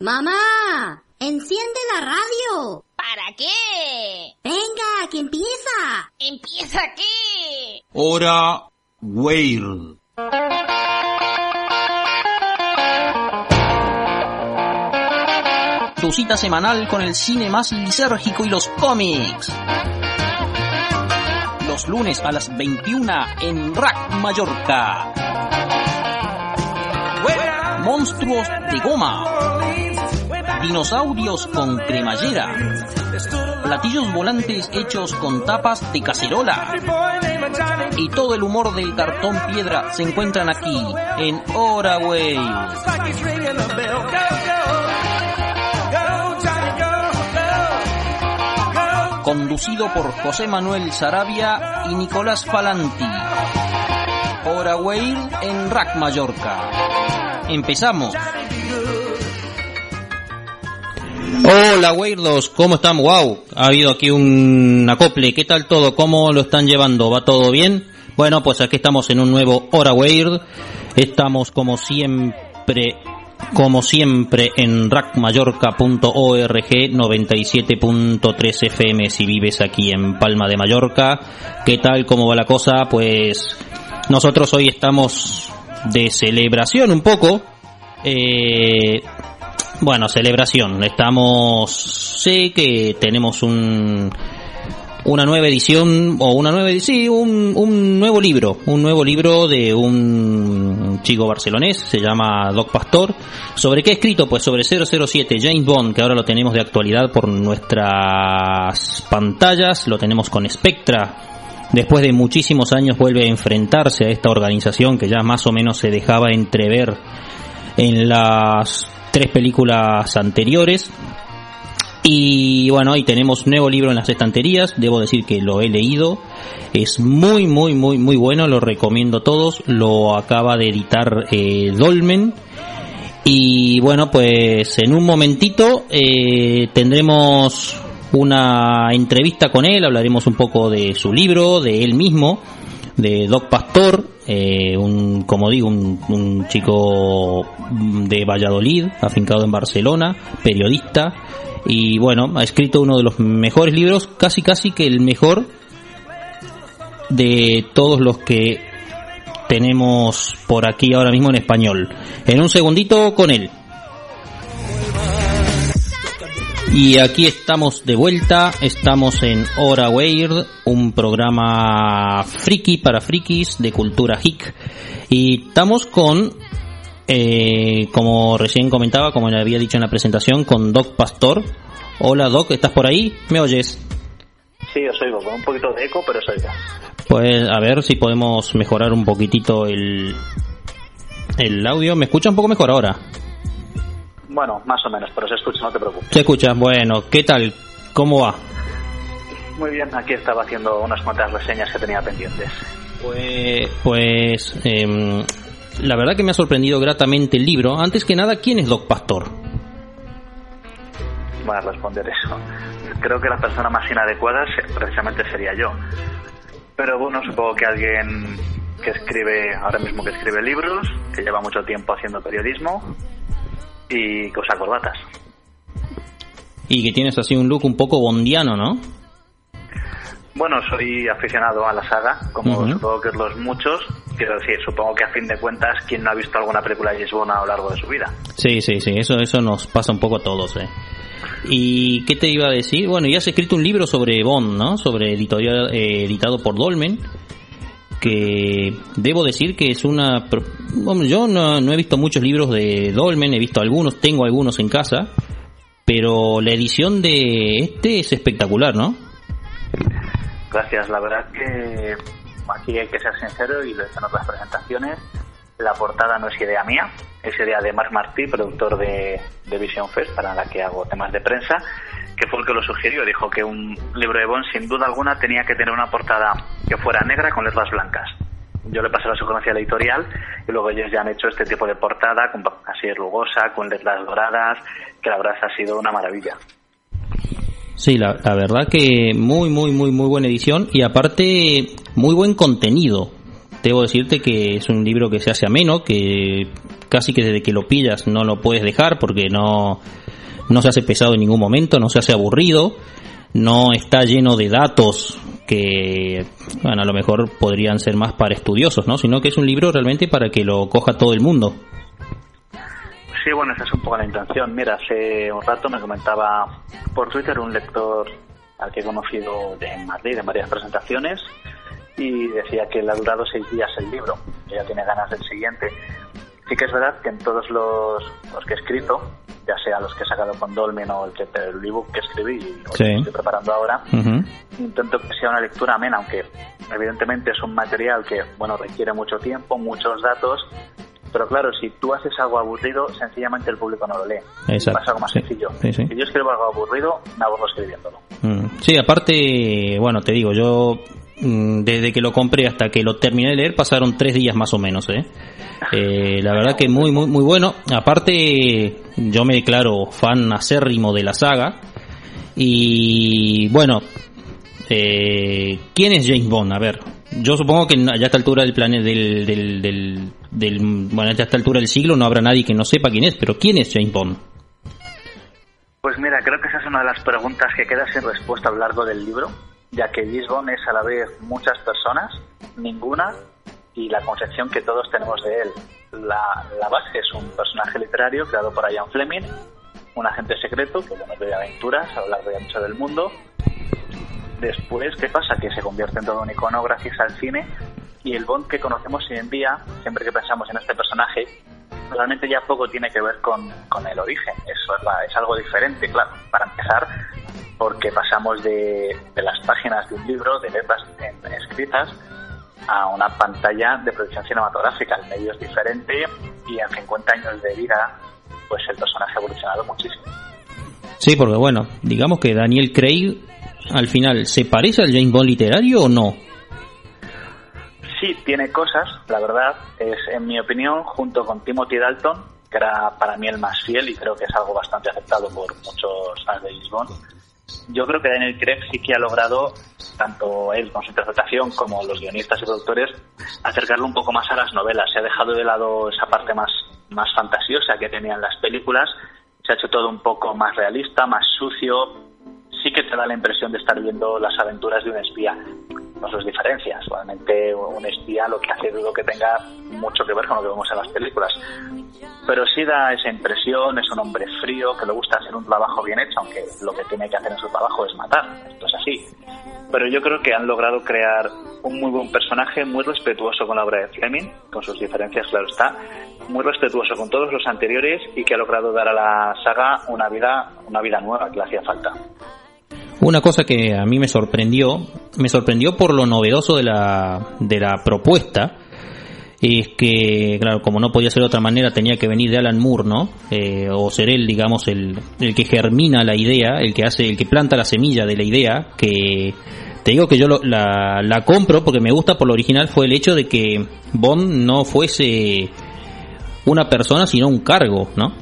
Mamá, enciende la radio. ¿Para qué? Venga, que empieza. ¿Empieza qué? Hora Weird. Tu cita semanal con el cine más lisérgico y los cómics. Los lunes a las 21 en Rack Mallorca. Monstruos de goma. Dinosaurios con cremallera. Platillos volantes hechos con tapas de cacerola. Y todo el humor del cartón piedra se encuentran aquí en Hora. Conducido por José Manuel Sarabia y Nicolás Falanti. Hora en Rack Mallorca. Empezamos. Hola Weirdos, ¿cómo están? Wow, ha habido aquí un acople, ¿qué tal todo? ¿Cómo lo están llevando? ¿Va todo bien? Bueno, pues aquí estamos en un nuevo Hora Weird. Estamos como siempre, como siempre en rackmallorca.org 97.3 FM si vives aquí en Palma de Mallorca. ¿Qué tal? ¿Cómo va la cosa? Pues nosotros hoy estamos de celebración un poco. Eh, bueno, celebración. Estamos, sé que tenemos un una nueva edición o una nueva sí, un, nuevo libro, un nuevo libro de un chico barcelonés, se llama Doc Pastor. ¿Sobre qué ha escrito? Pues sobre 007 James Bond, que ahora lo tenemos de actualidad por nuestras pantallas, lo tenemos con Spectra. Después de muchísimos años vuelve a enfrentarse a esta organización que ya más o menos se dejaba entrever en las tres películas anteriores. Y bueno, y tenemos nuevo libro en las estanterías, debo decir que lo he leído, es muy, muy, muy, muy bueno, lo recomiendo a todos, lo acaba de editar eh, Dolmen. Y bueno, pues en un momentito eh, tendremos una entrevista con él, hablaremos un poco de su libro, de él mismo, de Doc Pastor, eh, un, como digo, un, un, chico de Valladolid, afincado en Barcelona, periodista, y bueno, ha escrito uno de los mejores libros, casi casi que el mejor de todos los que tenemos por aquí ahora mismo en español. En un segundito con él. Y aquí estamos de vuelta, estamos en Hora Weird, un programa friki para frikis de cultura hick. Y estamos con, eh, como recién comentaba, como le había dicho en la presentación, con Doc Pastor. Hola Doc, ¿estás por ahí? ¿Me oyes? Sí, os oigo, con un poquito de eco, pero os oigo. Pues a ver si podemos mejorar un poquitito el, el audio. ¿Me escucha un poco mejor ahora? Bueno, más o menos, pero se escucha, no te preocupes. Se escucha, bueno, ¿qué tal? ¿Cómo va? Muy bien, aquí estaba haciendo unas cuantas reseñas que tenía pendientes. Pues, pues eh, la verdad que me ha sorprendido gratamente el libro. Antes que nada, ¿quién es Doc Pastor? Voy a responder eso. Creo que la persona más inadecuada precisamente sería yo. Pero bueno, supongo que alguien que escribe, ahora mismo que escribe libros, que lleva mucho tiempo haciendo periodismo, y usa corbatas. Y que tienes así un look un poco bondiano, ¿no? Bueno, soy aficionado a la saga, como uh -huh. supongo que los muchos. Quiero decir, supongo que a fin de cuentas, ¿quién no ha visto alguna película de Bond a lo largo de su vida? Sí, sí, sí, eso, eso nos pasa un poco a todos, ¿eh? ¿Y qué te iba a decir? Bueno, ya has escrito un libro sobre Bond, ¿no? Sobre editorial, eh, editado por Dolmen que debo decir que es una... Yo no, no, he visto muchos libros de Dolmen, he visto algunos, tengo algunos en casa, pero la edición de este es espectacular, ¿no? Gracias, la verdad que aquí hay que ser sincero y lo he en otras presentaciones. La portada no es idea mía, es idea de Marc Martí, productor de, de Vision Fest, para la que hago temas de prensa, que fue el que lo sugirió. Dijo que un libro de Bond, sin duda alguna, tenía que tener una portada que fuera negra con letras blancas. Yo le pasé la sugerencia la editorial y luego ellos ya han hecho este tipo de portada, con, así rugosa, con letras doradas, que la verdad ha sido una maravilla. Sí, la, la, verdad que muy, muy, muy, muy buena edición y aparte muy buen contenido. Debo decirte que es un libro que se hace ameno, que casi que desde que lo pillas no lo puedes dejar porque no, no se hace pesado en ningún momento, no se hace aburrido, no está lleno de datos que, bueno, a lo mejor podrían ser más para estudiosos, ¿no? Sino que es un libro realmente para que lo coja todo el mundo. Sí, bueno, esa es un poco la intención. Mira, hace un rato me comentaba por Twitter un lector al que he conocido de Madrid en varias presentaciones y decía que le ha durado seis días el libro, que ya tiene ganas del siguiente. Sí que es verdad que en todos los, los que he escrito, ya sea los que he sacado con Dolmen o el, que, el ebook que escribí o Sí. que estoy preparando ahora, intento que sea una lectura amena, aunque evidentemente es un material que bueno requiere mucho tiempo, muchos datos, pero claro, si tú haces algo aburrido, sencillamente el público no lo lee. Exacto, Pasa algo más sí, sencillo. sí, sí. Si yo escribo algo aburrido, me aburro escribiéndolo. Mm. Sí, aparte, bueno, te digo, yo desde que lo compré hasta que lo terminé de leer pasaron tres días más o menos, ¿eh? Eh, la verdad que muy, muy, muy bueno. Aparte, yo me declaro fan acérrimo de la saga. Y bueno, eh, ¿quién es James Bond? A ver, yo supongo que ya a esta altura del planeta, del, del, del, del- bueno, ya a esta altura del siglo no habrá nadie que no sepa quién es, pero ¿quién es James Bond? Pues mira, creo que esa es una de las preguntas que queda sin respuesta a lo largo del libro, ya que Bond es a la vez muchas personas, ninguna, y la concepción que todos tenemos de él. La, la base es un personaje literario creado por Ian Fleming, un agente secreto que bueno, vive aventuras a lo largo y del mundo. Después, ¿qué pasa? Que se convierte en todo un icono gracias al cine y el Bond que conocemos hoy en día, siempre que pensamos en este personaje, realmente ya poco tiene que ver con, con el origen. Eso es, es algo diferente, claro. Para empezar, porque pasamos de, de las páginas de un libro, de letras en- escritas, a una pantalla de producción cinematográfica. El medio es diferente y en 50 años de vida, pues el personaje ha evolucionado muchísimo. Sí, porque bueno, digamos que Daniel Craig al final, ¿se parece al James Bond literario o no? Sí, tiene cosas, la verdad, es en mi opinión, junto con Timothy Dalton, que era para mí el más fiel y creo que es algo bastante aceptado por muchos fans de James Bond. Yo creo que Daniel Craig sí que ha logrado, tanto él con su interpretación como los guionistas y productores, acercarlo un poco más a las novelas. Se ha dejado de lado esa parte más, más fantasiosa que tenían las películas, se ha hecho todo un poco más realista, más sucio. Sí que te da la impresión de estar viendo las aventuras de un espía con sus diferencias. Realmente un espía lo que hace dudo que tenga mucho que ver con lo que vemos en las películas. Pero sí da esa impresión, es un hombre frío, que le gusta hacer un trabajo bien hecho, aunque lo que tiene que hacer en su trabajo es matar. Esto es así. Pero yo creo que han logrado crear un muy buen personaje, muy respetuoso con la obra de Fleming, con sus diferencias, claro está, muy respetuoso con todos los anteriores y que ha logrado dar a la saga una vida, una vida nueva que le hacía falta. Una cosa que a mí me sorprendió, me sorprendió por lo novedoso de la, de la propuesta, es que, claro, como no podía ser de otra manera, tenía que venir de Alan Moore, ¿no? Eh, o ser él, digamos, el, el que germina la idea, el que hace, el que planta la semilla de la idea, que te digo que yo lo- la, la compro porque me gusta por lo original fue el hecho de que Bond no fuese una persona, sino un cargo, ¿no?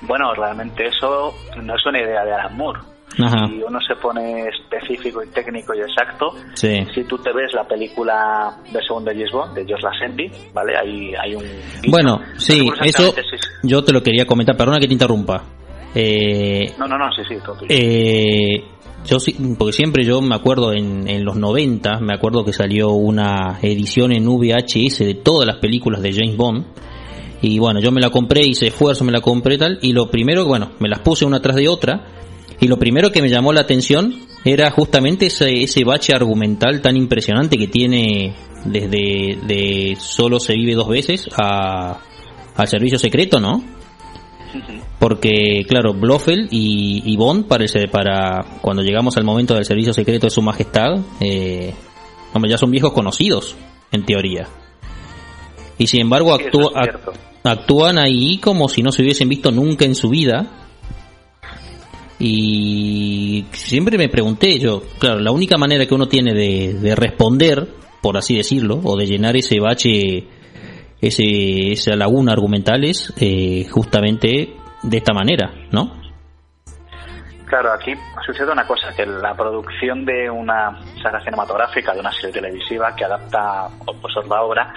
Bueno, realmente eso no es una idea de Alan Moore. Ajá. Si uno se pone específico y técnico y exacto, Sí. si tú te ves la película de segundo James Bond, de Josh Lazenby, ¿vale? Ahí hay un... Bueno, No sí, eso si- yo te lo quería comentar, perdona que te interrumpa. Eh, No, no, no, sí, sí, todo tuyo. eh, yo sí, porque siempre yo me acuerdo en, en los 90, me acuerdo que salió una edición en VHS de todas las películas de James Bond. Y bueno, yo me la compré, hice esfuerzo, me la compré tal. Y lo primero, bueno, me las puse una tras de otra. Y lo primero que me llamó la atención era justamente ese, ese bache argumental tan impresionante que tiene desde de solo se vive dos veces a, al servicio secreto, ¿no? Porque, claro, Blofeld y, y Bond, para cuando llegamos al momento del servicio secreto de su majestad, eh, hombre, ya son viejos conocidos, en teoría. Y sin embargo actúa- actúan ahí como si no se hubiesen visto nunca en su vida. Y siempre me pregunté yo, claro, la única manera que uno tiene de, de responder, por así decirlo, o de llenar ese bache, ese, esa laguna argumental es eh, justamente de esta manera, ¿no? Claro, aquí sucede una cosa, que la producción de una saga cinematográfica, de una serie televisiva que adapta o, pues, la obra,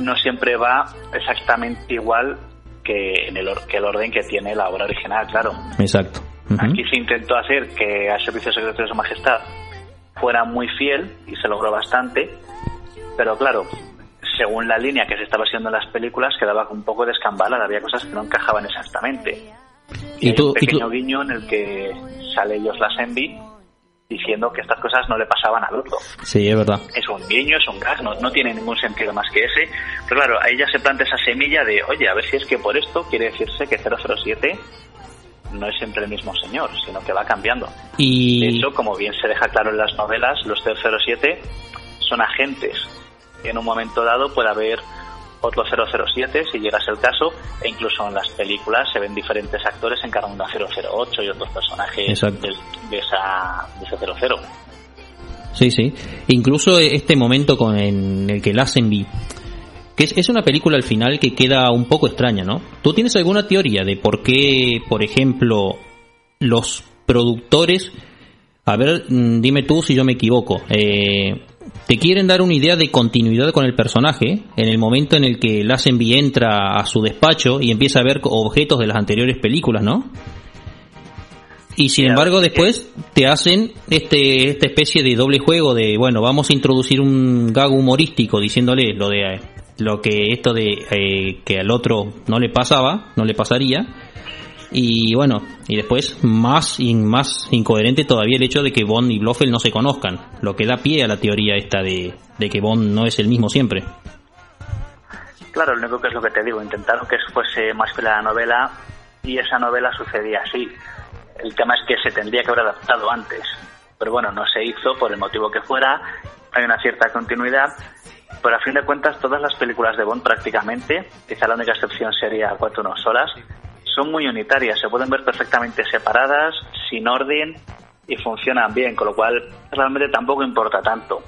no siempre va exactamente igual que, en el, que el orden que tiene la obra original, claro. Exacto. Aquí se intentó hacer que al Servicio Secreto de Su Majestad fuera muy fiel y se logró bastante, pero claro, según la línea que se estaba haciendo en las películas, quedaba un poco descambalada, había cosas que no encajaban exactamente. Y hay tú- un y tú- pequeño guiño en el que sale ellos las envy diciendo que estas cosas no le pasaban al otro. Sí, es verdad. Es un guiño, es un gag, no, no tiene ningún sentido más que ese. Pero claro, ahí ya se plantea esa semilla de, oye, a ver si es que por esto quiere decirse que 007 no es siempre el mismo señor, sino que va cambiando. De Y hecho, como bien se deja claro en las novelas, los 007 son agentes. En un momento dado puede haber otro 007, si llegas el caso, e incluso en las películas se ven diferentes actores encarnando a 008 y otros personajes del- de, esa, de ese 00. Sí, sí. Incluso este momento con en el que Lazenby, que es, es una película al final que queda un poco extraña, ¿no? ¿Tú tienes alguna teoría de por qué, por ejemplo, los productores, a ver, mm, dime tú si yo me equivoco, eh, te quieren dar una idea de continuidad con el personaje en el momento en el que Lazenby entra a su despacho y empieza a ver objetos de las anteriores películas, ¿no? Y sin embargo ver, después te hacen este esta especie de doble juego de bueno vamos a introducir un gag humorístico diciéndole lo de eh, lo que esto de eh, que al otro no le pasaba no le pasaría. Y bueno y después más y más incoherente todavía el hecho de que Bond y Blofeld no se conozcan lo que da pie a la teoría esta de, de que Bond no es el mismo siempre. Claro, lo único que es lo que te digo, intentaron que fuese más a la novela y esa novela sucedía así. El tema es que se tendría que haber adaptado antes, pero bueno, no se hizo por el motivo que fuera, hay una cierta continuidad, pero a fin de cuentas todas las películas de Bond prácticamente, quizá la única excepción sería Cuatro no solas, son muy unitarias, se pueden ver perfectamente separadas, sin orden y funcionan bien, con lo cual realmente tampoco importa tanto,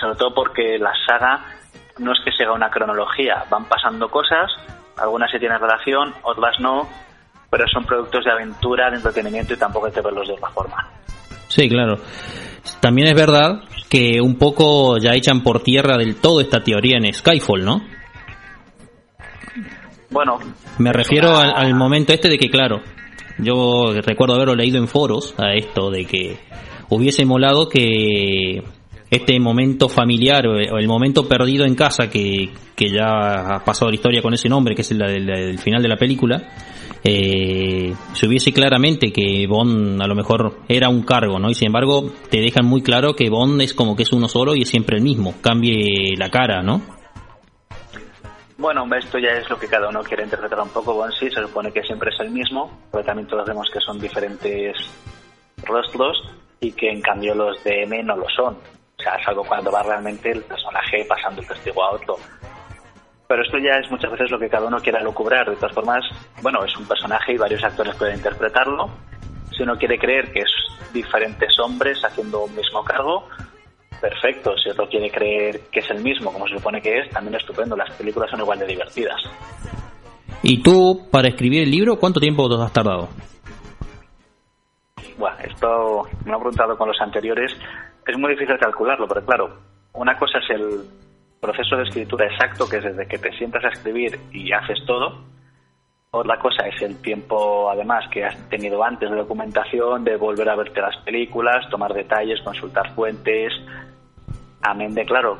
sobre todo porque la saga no es que siga una cronología, van pasando cosas, algunas sí tienen relación, otras no, pero son productos de aventura, de entretenimiento y tampoco hay que verlos de otra forma. Sí, claro. También es verdad que un poco ya echan por tierra del todo esta teoría en Skyfall, ¿no? Bueno, Me refiero una- al, al momento este de que, claro, yo recuerdo haberlo leído en foros a esto, de que hubiese molado que este momento familiar o el momento perdido en casa que, que ya ha pasado la historia con ese nombre, que es el, el- el final de la película, eh, se hubiese claramente que Bond a lo mejor era un cargo, ¿no? Y sin embargo te dejan muy claro que Bond es como que es uno solo y es siempre el mismo, cambie la cara, ¿no? Bueno, esto ya es lo que cada uno quiere interpretar un poco. Bon sí, se supone que siempre es el mismo, pero también todos vemos que son diferentes rostros y que en cambio los de M no lo son. O sea, es algo cuando va realmente el personaje pasando el testigo a otro. Pero esto ya es muchas veces lo que cada uno quiera lucubrar. De todas formas, bueno, es un personaje y varios actores pueden interpretarlo. Si uno quiere creer que es diferentes hombres haciendo un mismo cargo, perfecto. Si otro quiere creer que es el mismo, como se supone que es, también estupendo. Las películas son igual de divertidas. Y tú, para escribir el libro, ¿cuánto tiempo te has tardado? Bueno, esto me lo preguntado con los anteriores. Es muy difícil calcularlo, pero claro, una cosa es el proceso de escritura exacto, que es desde que te sientas a escribir y haces todo. Otra cosa es el tiempo, además, que has tenido antes de documentación, de volver a verte las películas, tomar detalles, consultar fuentes. Amén de claro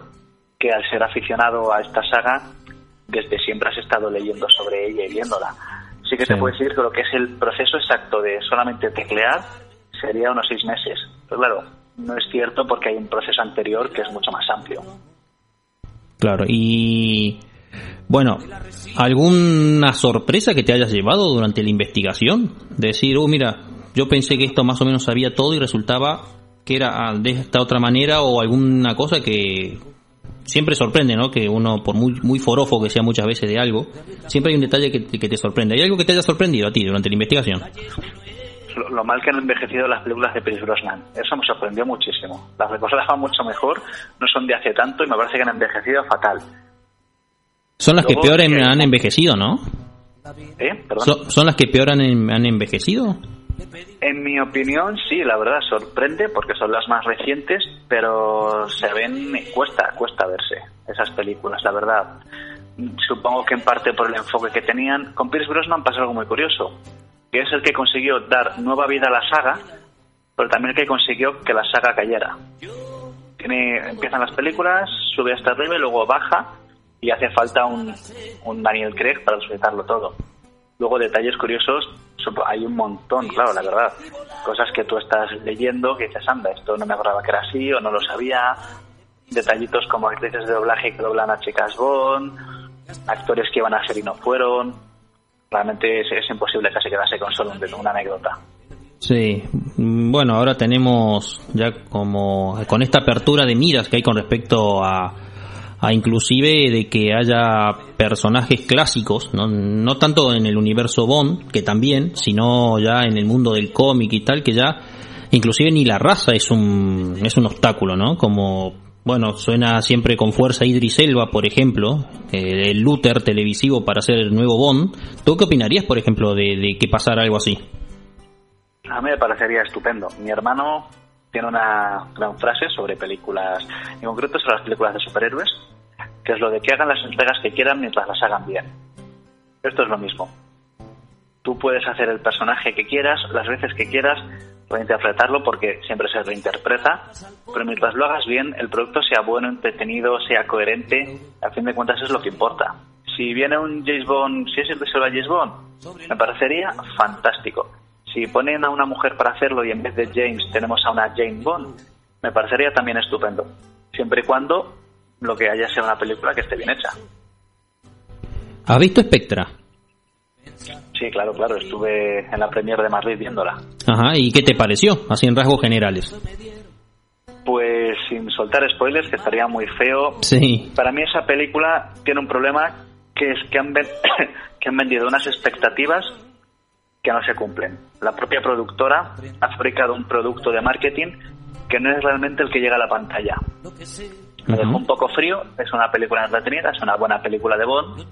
que al ser aficionado a esta saga, desde siempre has estado leyendo sobre ella y viéndola. Sí que Sí. te puedo decir que lo que es el proceso exacto de solamente teclear sería unos seis meses. Pero claro, no es cierto porque hay un proceso anterior que es mucho más amplio. Claro, y bueno, ¿alguna sorpresa que te hayas llevado durante la investigación? Decir, oh, mira, yo pensé que esto más o menos sabía todo y resultaba que era ah, de esta otra manera o alguna cosa que, siempre sorprende, ¿no? Que uno, por muy, muy forofo que sea muchas veces de algo, siempre hay un detalle que, que te sorprende. ¿Hay algo que te haya sorprendido a ti durante la investigación? Lo, lo mal que han envejecido las películas de Pierce Brosnan. Eso me sorprendió muchísimo. Las recordaba mucho mejor, no son de hace tanto y me parece que han envejecido fatal. Son las que peor en- que- han envejecido, ¿no? ¿Eh? Son, son las que peor han, han envejecido. En mi opinión, sí, la verdad, sorprende porque son las más recientes, pero se ven, cuesta, cuesta verse esas películas, la verdad. Supongo que en parte por el enfoque que tenían. Con Pierce Brosnan pasa algo muy curioso, que es el que consiguió dar nueva vida a la saga, pero también el que consiguió que la saga cayera. Tiene, empiezan las películas, sube hasta arriba y luego baja y hace falta un, un Daniel Craig para sujetarlo todo. Luego detalles curiosos, hay un montón, claro, la verdad. Cosas que tú estás leyendo que dices, anda, esto no me acordaba que era así o no lo sabía. Detallitos como actrices de doblaje que doblan a chicas Bond, actores que iban a ser y no fueron. Realmente es, es imposible casi quedarse con solo un- una anécdota. Sí, Mm, bueno, ahora tenemos ya como con esta apertura de miras que hay con respecto a, a inclusive de que haya personajes clásicos, ¿no? no tanto en el universo Bond, que también, sino ya en el mundo del cómic y tal, que ya inclusive ni la raza es un, es un obstáculo, ¿no? Como, bueno, suena siempre con fuerza Idris Elba, por ejemplo, eh, el Luther televisivo para hacer el nuevo Bond. ¿Tú qué opinarías, por ejemplo, de, de que pasara algo así? A mí me parecería estupendo. Mi hermano tiene una gran frase sobre películas, en concreto sobre las películas de superhéroes, que es lo de que hagan las entregas que quieran mientras las hagan bien. Esto es lo mismo. Tú puedes hacer el personaje que quieras, las veces que quieras, reinterpretarlo porque siempre se reinterpreta, pero mientras lo hagas bien, el producto sea bueno, entretenido, sea coherente, a fin de cuentas es lo que importa. Si viene un James Bond, si es el deseo de James Bond, me parecería fantástico. Si ponen a una mujer para hacerlo y en vez de James tenemos a una Jane Bond, me parecería también estupendo. Siempre y cuando lo que haya sea una película que esté bien hecha. ¿Has visto Spectra? Sí, claro, claro, estuve en la premier de Madrid viéndola. Ajá, ¿y qué te pareció? Así en rasgos generales. Pues sin soltar spoilers, que estaría muy feo. Sí. Para mí esa película tiene un problema que es que han, que han vendido unas expectativas que no se cumplen. La propia productora ha fabricado un producto de marketing que no es realmente el que llega a la pantalla. Me dejó un poco frío, es una película entretenida, es una buena película de Bond.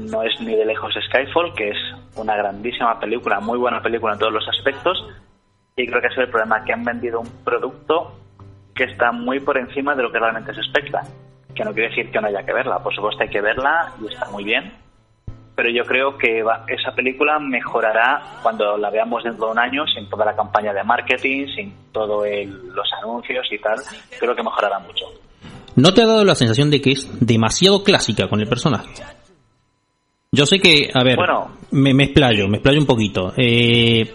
No es ni de lejos Skyfall, que es una grandísima película, muy buena película en todos los aspectos. Y creo que es el problema, que han vendido un producto que está muy por encima de lo que realmente se especta. Que no quiere decir que no haya que verla, por supuesto hay que verla y está muy bien. Pero yo creo que va- esa película mejorará cuando la veamos dentro de un año, sin toda la campaña de marketing, sin todos los anuncios y tal. Creo que mejorará mucho. ¿No te ha dado la sensación de que es demasiado clásica con el personaje? Yo sé que, a ver, Bueno. me, me explayo, me explayo un poquito. Eh,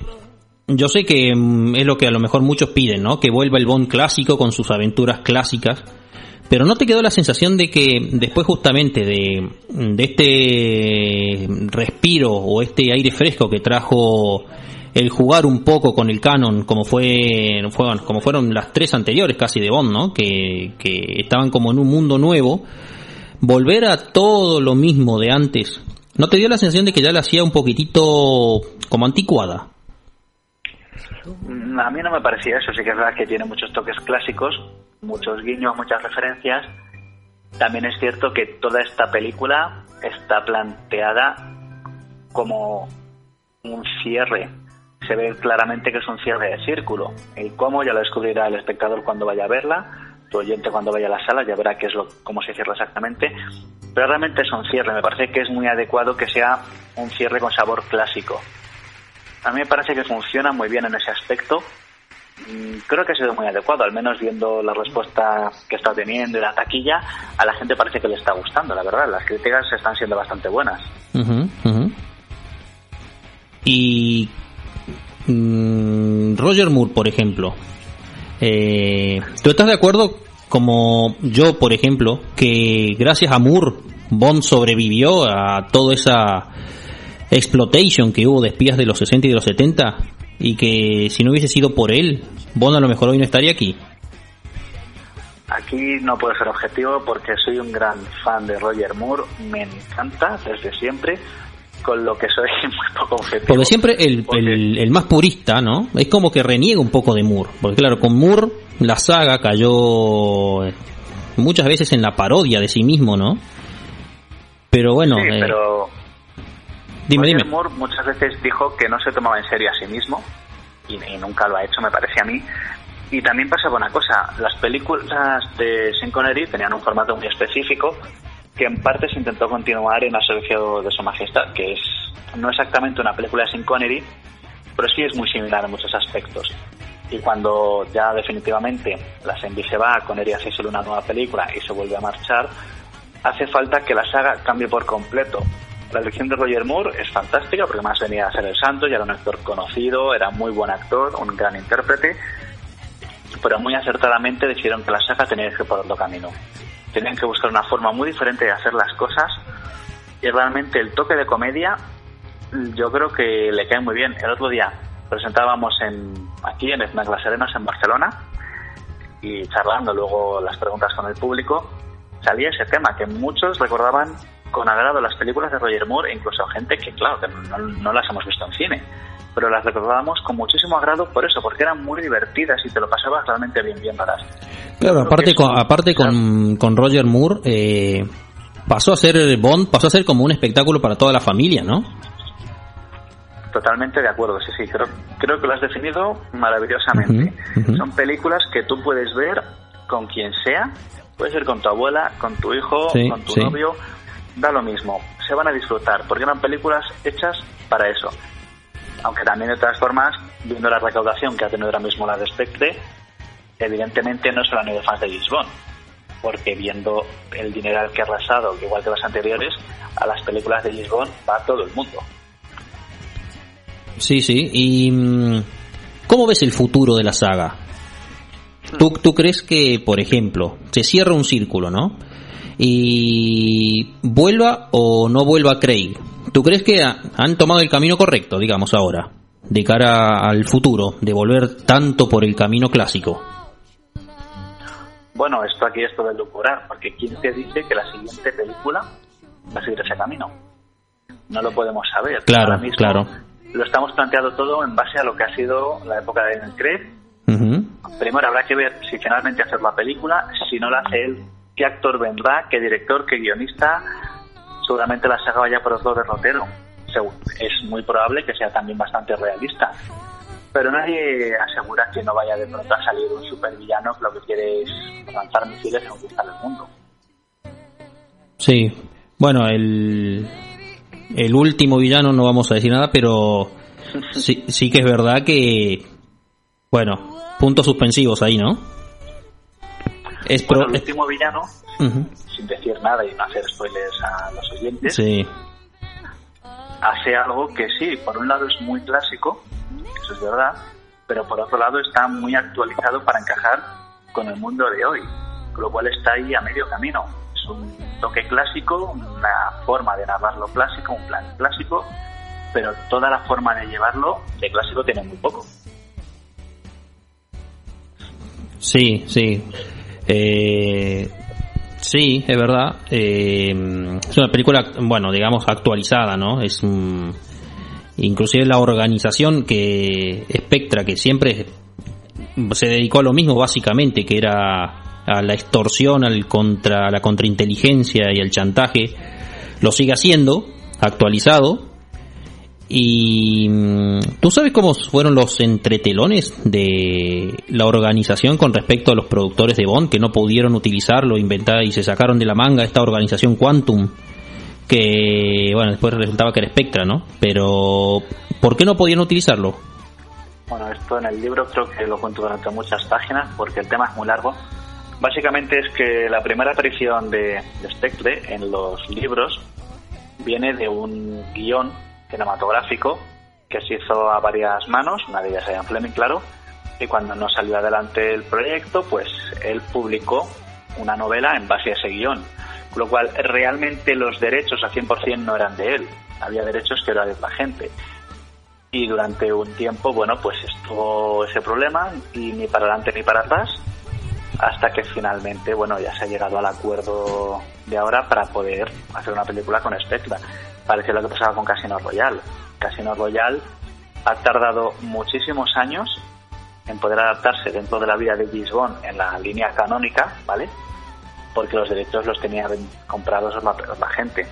yo sé que mm, es lo que a lo mejor muchos piden, ¿no? Que vuelva el Bond clásico con sus aventuras clásicas. Pero ¿no te quedó la sensación de que después justamente de, de este respiro o este aire fresco que trajo el jugar un poco con el canon como fue, fueron, como fueron las tres anteriores casi de Bond, ¿no? Que, que estaban como en un mundo nuevo, volver a todo lo mismo de antes, ¿no te dio la sensación de que ya la hacía un poquitito como anticuada? Mm, A mí no me parecía eso, sí que es verdad que tiene muchos toques clásicos, muchos guiños, muchas referencias. También es cierto que toda esta película está planteada como un cierre. Se ve claramente que es un cierre de círculo. El cómo ya lo descubrirá el espectador cuando vaya a verla, tu oyente cuando vaya a la sala ya verá qué es lo, cómo se cierra exactamente. Pero realmente es un cierre. Me parece que es muy adecuado que sea un cierre con sabor clásico. A mí me parece que funciona muy bien en ese aspecto. Mm, Creo que ha sido muy adecuado, al menos viendo la respuesta que está teniendo y la taquilla, a la gente parece que le está gustando, la verdad. Las críticas están siendo bastante buenas. Ujú. Y mm, Roger Moore, por ejemplo, eh, ¿tú estás de acuerdo como yo, por ejemplo, que gracias a Moore Bond sobrevivió a toda esa exploitation que hubo de espías de los 60 y de los 70 y que si no hubiese sido por él, Bond a lo mejor hoy no estaría aquí? Aquí no puedo ser objetivo porque soy un gran fan de Roger Moore, me encanta desde siempre, con lo que soy muy poco objetivo. Porque siempre el, Porque- el, el más purista, ¿no? Es como que reniega un poco de Moore. Porque claro, con Moore la saga cayó eh, muchas veces en la parodia de sí mismo, ¿no? Pero bueno, sí, eh, pero dime, Roger dime. Moore muchas veces dijo que no se tomaba en serio a sí mismo y, y nunca lo ha hecho, me parece a mí. Y también pasaba una cosa, las películas de Sean Connery tenían un formato muy específico que en parte se intentó continuar en servicio de su majestad, que es no exactamente una película Sean Connery, pero sí es muy similar en muchos aspectos. Y cuando ya definitivamente la Sendy se va, Connery hace solo una nueva película y se vuelve a marchar, hace falta que la saga cambie por completo. La elección de Roger Moore es fantástica porque más venía a ser el santo, ya era un actor conocido, era muy buen actor, un gran intérprete, pero muy acertadamente decidieron que la saga tenía que ir por otro camino. Tenían que buscar una forma muy diferente de hacer las cosas y realmente el toque de comedia yo creo que le cae muy bien. El otro día presentábamos en, aquí en Snack Las Arenas en Barcelona y charlando luego las preguntas con el público, salía ese tema que muchos recordaban con agrado las películas de Roger Moore, e incluso gente que, claro, que no las hemos visto en cine, pero las recordábamos con muchísimo agrado por eso, porque eran muy divertidas y te lo pasabas realmente bien viéndolas. Claro, aparte con, aparte con, con Roger Moore, eh, pasó a ser Bond, pasó a ser como un espectáculo para toda la familia, ¿no? Totalmente de acuerdo, sí, sí, creo, creo que lo has definido maravillosamente. Son películas que tú puedes ver con quien sea, puede ser con tu abuela, con tu hijo, Sí, con tu sí. novio, da lo mismo, se van a disfrutar, porque eran películas hechas para eso. Aunque también de todas formas, viendo la recaudación que ha tenido ahora mismo la de Spectre, evidentemente no solo han ido fans de Bond, porque viendo el dinero que ha arrasado, igual que las anteriores, a las películas de Bond va todo el mundo. Sí, sí. ¿Y mm, cómo ves el futuro de la saga? ¿Tú, ¿Tú crees que, por ejemplo, se cierra un círculo, ¿no? Y vuelva o no vuelva Craig. ¿Tú crees que ha- han tomado el camino correcto, digamos ahora, de cara al futuro, de volver tanto por el camino clásico? Bueno, esto aquí es todo lucurar, porque ¿quién te dice que la siguiente película va a seguir ese camino? No lo podemos saber. Claro, Ahora mismo claro. Lo estamos planteando todo en base a lo que ha sido la época de Daniel Craig. Primero habrá que ver si finalmente hacer la película, si no la hace él, qué actor vendrá, qué director, qué guionista. Seguramente la saga vaya por otro derrotero. Es muy probable que sea también bastante realista. Pero nadie asegura que no vaya de pronto a salir un supervillano que lo que quiere es lanzar misiles y conquistar el mundo. Sí. Bueno, el, el último villano no vamos a decir nada, pero sí, sí que es verdad que, bueno, puntos suspensivos ahí, ¿no? Es Bueno, el último villano, Sin decir nada y no hacer spoilers a los oyentes, Sí, hace algo que sí, por un lado es muy clásico, eso es verdad, pero por otro lado está muy actualizado para encajar con el mundo de hoy, con lo cual está ahí a medio camino. Es un toque clásico, una forma de narrarlo clásico, un plan clásico, pero toda la forma de llevarlo de clásico tiene muy poco. sí, sí. Eh, sí, es verdad. Eh, es una película, bueno, digamos, actualizada, ¿no? Es un- inclusive la organización que Spectra, que siempre se dedicó a lo mismo básicamente, que era a la extorsión, al contra, a la contrainteligencia y al chantaje, lo sigue haciendo, actualizado. Y mm, tú sabes cómo fueron los entretelones de la organización con respecto a los productores de Bond que no pudieron utilizarlo, inventar y se sacaron de la manga esta organización Quantum que bueno después resultaba que era Spectra, ¿no? Pero ¿por qué no podían utilizarlo? Bueno, esto en el libro creo que lo cuento durante muchas páginas porque el tema es muy largo. Básicamente es que la primera aparición de, Spectre en los libros viene de un guion cinematográfico que se hizo a varias manos, una de ellas Ian Fleming, claro, y cuando no salió adelante el proyecto, pues él publicó una novela en base a ese guion, con lo cual realmente los derechos al 100% no eran de él, había derechos que eran de otra gente y durante un tiempo, bueno, pues estuvo ese problema y ni para adelante ni para atrás hasta que finalmente, bueno, ya se ha llegado al acuerdo de ahora para poder hacer una película con Spectra. Parecía lo que pasaba con Casino Royale. Casino Royale ha tardado muchísimos años en poder adaptarse dentro de la vida de James Bond en la línea canónica, ¿vale? Porque los derechos los tenía comprados la, la gente.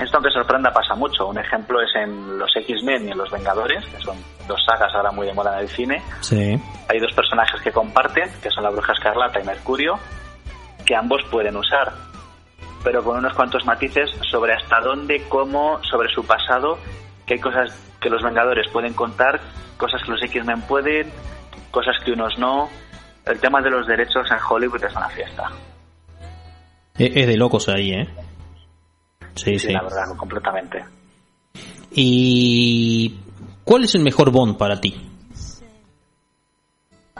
Esto, aunque sorprenda, pasa mucho. Un ejemplo es en los X-Men y en los Vengadores, que son dos sagas ahora muy de moda en el cine. Sí. Hay dos personajes que comparten, que son la Bruja Escarlata y Mercurio, que ambos pueden usar, pero con unos cuantos matices sobre hasta dónde, cómo, sobre su pasado, que hay cosas que los Vengadores pueden contar, cosas que los X-Men pueden, cosas que unos no. El tema de los derechos en Hollywood es una fiesta. Es de locos ahí, ¿eh? Sí, Sí, sí. la verdad, completamente. ¿Y cuál es el mejor Bond para ti?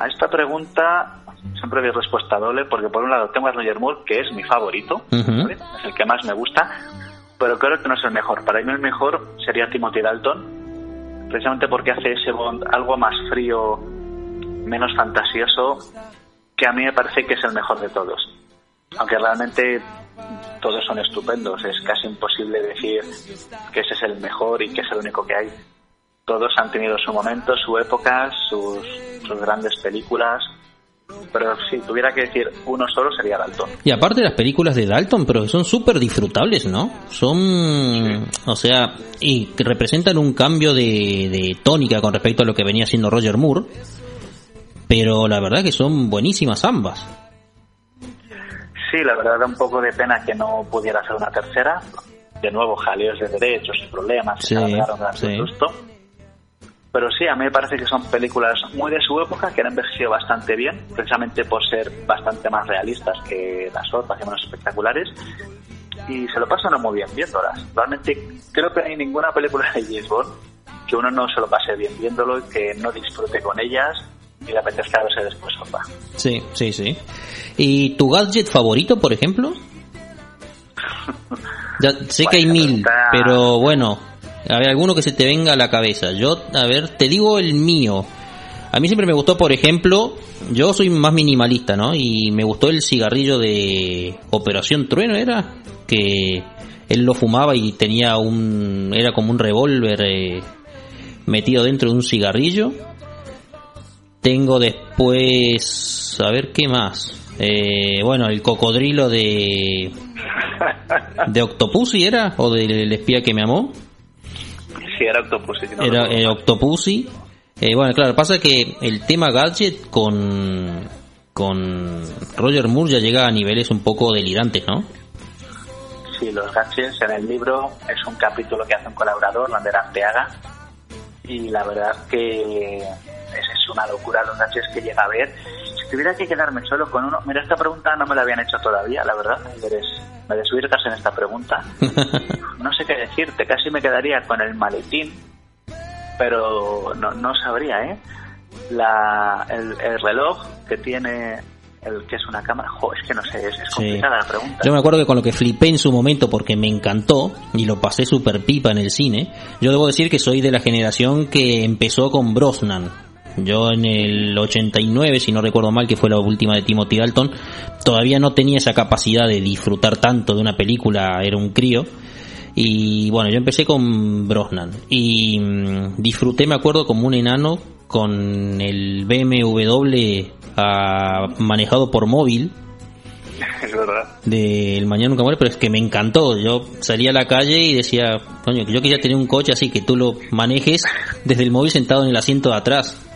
A esta pregunta siempre doy respuesta doble porque por un lado tengo a Roger Moore, que es mi favorito, es el que más me gusta, pero creo que no es el mejor. Para mí el mejor sería Timothy Dalton, precisamente porque hace ese Bond algo más frío, menos fantasioso, que a mí me parece que es el mejor de todos. Aunque realmente todos son estupendos, es casi imposible decir que ese es el mejor y que es el único que hay. Todos han tenido su momento, su época, sus, sus grandes películas, pero si tuviera que decir uno solo sería Dalton. Y aparte las películas de Dalton, pero son súper disfrutables, ¿no? Son, o sea, y representan un cambio de, de tónica con respecto a lo que venía haciendo Roger Moore, pero la verdad que son buenísimas ambas. Sí, la verdad da un poco de pena que no pudiera hacer una tercera. De nuevo, jaleos de derechos y problemas, Sí, se alargaron gran sí. susto. Pero sí, a mí me parece que son películas muy de su época, que han envejecido bastante bien, precisamente por ser bastante más realistas que las otras y menos espectaculares. Y se lo pasan muy bien viéndolas. Realmente creo que no hay ninguna película de James Bond que uno no se lo pase bien viéndolo y que no disfrute con ellas y le apetezca verse después otra. Sí, sí, sí. ¿Y tu gadget favorito, por ejemplo? Ya sé que hay mil, pero bueno, a ver, alguno que se te venga a la cabeza. Yo, a ver, te digo el mío. A mí siempre me gustó, por ejemplo, yo soy más minimalista, ¿no? Y me gustó el cigarrillo de Operación Trueno, ¿era? Que él lo fumaba y tenía un... era como un revólver eh, metido dentro de un cigarrillo. Tengo después, a ver qué más. Eh, bueno, el cocodrilo de de Octopussy era o del espía que me amó. Sí, era Octopus. sí, no Era eh. Octopussy. Eh, bueno, claro, pasa que el tema gadget con con Roger Moore ya llega a niveles un poco delirantes, ¿no? Sí, los gadgets en el libro es un capítulo que hace un colaborador, Lander Arteaga, y la verdad que es, es una locura los gadgets que llega a ver. Tuviera que quedarme solo con uno, mira, esta pregunta no me la habían hecho todavía, la verdad, eres, me desubicas en esta pregunta. No sé qué decirte, casi me quedaría con el maletín, pero no, no sabría, ¿eh? La, el, el reloj que tiene, el que es una cámara, jo, es que no sé, es, es Sí. complicada la pregunta. Yo me acuerdo que con lo que flipé en su momento porque me encantó y lo pasé super pipa en el cine, yo debo decir que soy de la generación que empezó con Brosnan. Yo en el 89, si no recuerdo mal, que fue la última de Timothy Dalton, todavía no tenía esa capacidad de disfrutar tanto de una película, era un crío. Y bueno, yo empecé con Brosnan y mm, disfruté, me acuerdo, como un enano con el BMW ah, manejado por móvil Es verdad. del Mañana Nunca Muere, pero es que me encantó. Yo salía a la calle y decía, coño, yo quería tener un coche así que tú lo manejes desde el móvil sentado en el asiento de atrás.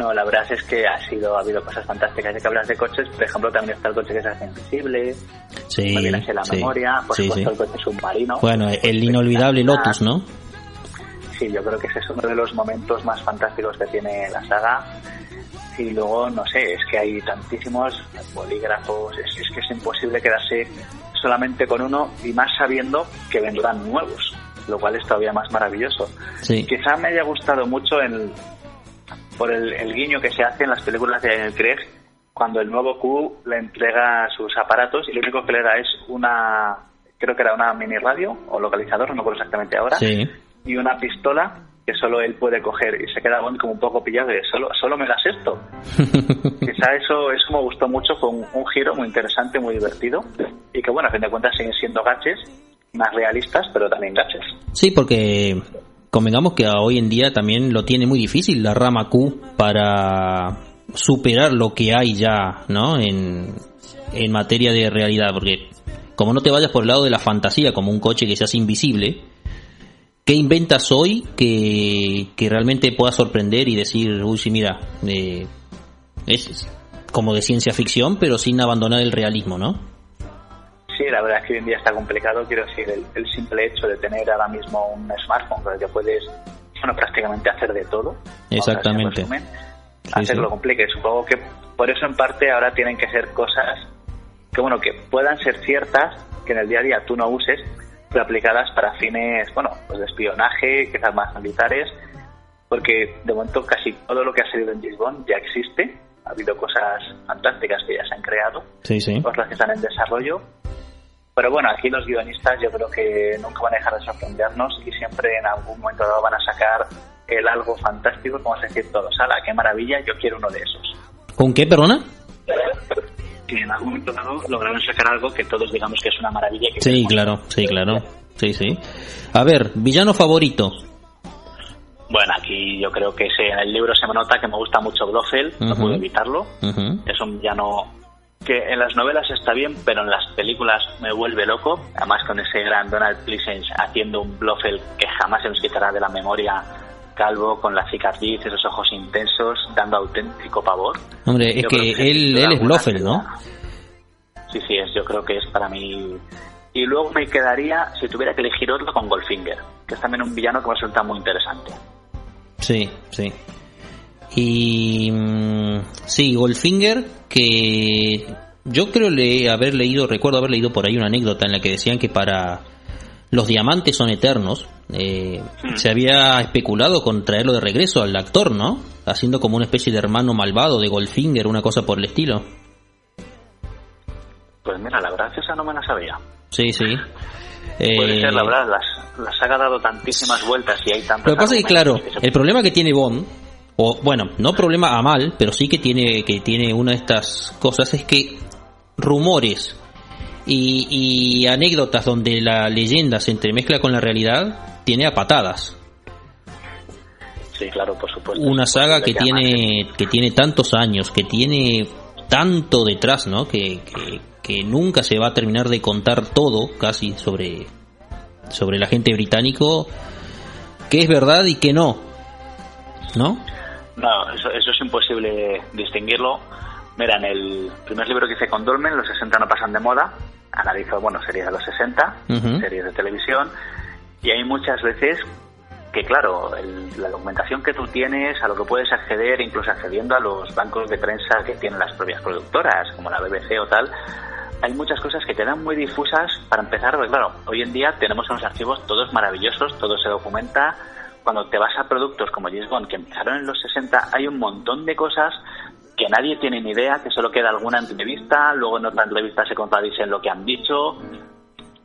No, la verdad es que ha sido, ha habido cosas fantásticas. Ya que hablas de coches, por ejemplo, también está el coche que se hace invisible, Sí, a la sí, memoria, por sí, supuesto el coche submarino. Bueno, el inolvidable Lotus, ¿no? Sí, yo creo que ese es uno de los momentos más fantásticos que tiene la saga. Y luego, no sé, es que hay tantísimos bolígrafos, es, es que es imposible quedarse solamente con uno y más sabiendo que vendrán nuevos, lo cual es todavía más maravilloso. Sí. Quizá me haya gustado mucho el, por el, el guiño que se hace en las películas de Craig cuando el nuevo Q le entrega sus aparatos y lo único que le da es una, creo que era una mini radio o localizador, no me acuerdo exactamente ahora, Sí. y una pistola que que solo él puede coger y se queda Bond como un poco pillado de solo, solo me das esto. Quizá eso, eso me gustó mucho, fue un, un giro muy interesante, muy divertido y que bueno, a fin de cuentas siguen siendo gaches más realistas, pero también gaches. Sí, porque convengamos que hoy en día también lo tiene muy difícil la rama Q para superar lo que hay ya, ¿no? En, en materia de realidad, porque como no te vayas por el lado de la fantasía, como un coche que se hace invisible, ¿qué inventas hoy que, que realmente pueda sorprender y decir, uy, sí, mira, eh, es como de ciencia ficción, pero sin abandonar el realismo, ¿no? Sí, la verdad es que hoy en día está complicado, quiero decir, el, el simple hecho de tener ahora mismo un smartphone con el que puedes, bueno, prácticamente hacer de todo. Exactamente. Resumen, Sí, hacerlo sí. complica. Y supongo que por eso en parte ahora tienen que ser cosas que, bueno, que puedan ser ciertas, que en el día a día tú no uses, pero aplicadas para fines, bueno, pues de espionaje, quizás más militares, porque de momento casi todo lo que ha salido en Bond ya existe. Ha habido cosas fantásticas que ya se han creado, Sí, sí. otras que están en desarrollo. Pero bueno, aquí los guionistas yo creo que nunca van a dejar de sorprendernos y siempre en algún momento dado van a sacar el algo fantástico, como es decir todos, ala, qué maravilla, yo quiero uno de esos. ¿Con qué, perdona? Que en algún momento dado lograron sacar algo que todos digamos que es una maravilla. Que Sí, claro, sí, claro. Sí, sí. A ver, villano favorito. Bueno, aquí yo creo que en el libro se me nota que me gusta mucho Blofeld, no puedo evitarlo. Ujú. Es un villano que en las novelas está bien, pero en las películas me vuelve loco. Además con ese gran Donald Pleasence haciendo un Blofeld que jamás se nos quitará de la memoria, calvo, con la cicatriz, esos ojos intensos, dando auténtico pavor. Hombre, es que él, él es Blofeld, ¿no? Sí, sí, es, yo creo que es para mí. Y luego me quedaría, si tuviera que elegir otro, con Goldfinger, que es también un villano que me resulta muy interesante. Sí, sí. Y mm, sí, Goldfinger, que yo creo le, haber leído, recuerdo haber leído por ahí una anécdota en la que decían que para los diamantes son eternos. eh, Se había especulado con traerlo de regreso al actor, ¿no? Haciendo como una especie de hermano malvado de Goldfinger, una cosa por el estilo. Pues mira, la verdad esa no me la sabía. Sí, sí. Puede Eh, ser, la verdad, las, las ha dado tantísimas vueltas y hay tantas. Lo que pasa es que, claro, el problema que tiene Bond, o bueno, no problema a mal, pero sí que tiene, que tiene una de estas cosas, es que rumores y, y anécdotas donde la leyenda se entremezcla con la realidad, tiene a patadas. Sí, claro, por supuesto. Una saga que tiene, que tiene tantos años, que tiene tanto detrás, ¿no? Que, que, que nunca se va a terminar de contar todo, casi, sobre, sobre la gente británico, que es verdad y que no. ¿No? No, eso, eso es imposible distinguirlo. Mira, en el primer libro que hice con Dolmen, Los 60 no pasan de moda, analizo, bueno, series de los 60, Ujú. series de televisión, y hay muchas veces que, claro, el- la documentación que tú tienes, a lo que puedes acceder, incluso accediendo a los bancos de prensa que tienen las propias productoras, como la BBC o tal, hay muchas cosas que quedan muy difusas para empezar, porque claro, hoy en día tenemos unos archivos todos maravillosos, todo se documenta. Cuando te vas a productos como James Bond, que empezaron en los 60, hay un montón de cosas que nadie tiene ni idea, que solo queda alguna entrevista, luego en otra entrevista se contradicen lo que han dicho,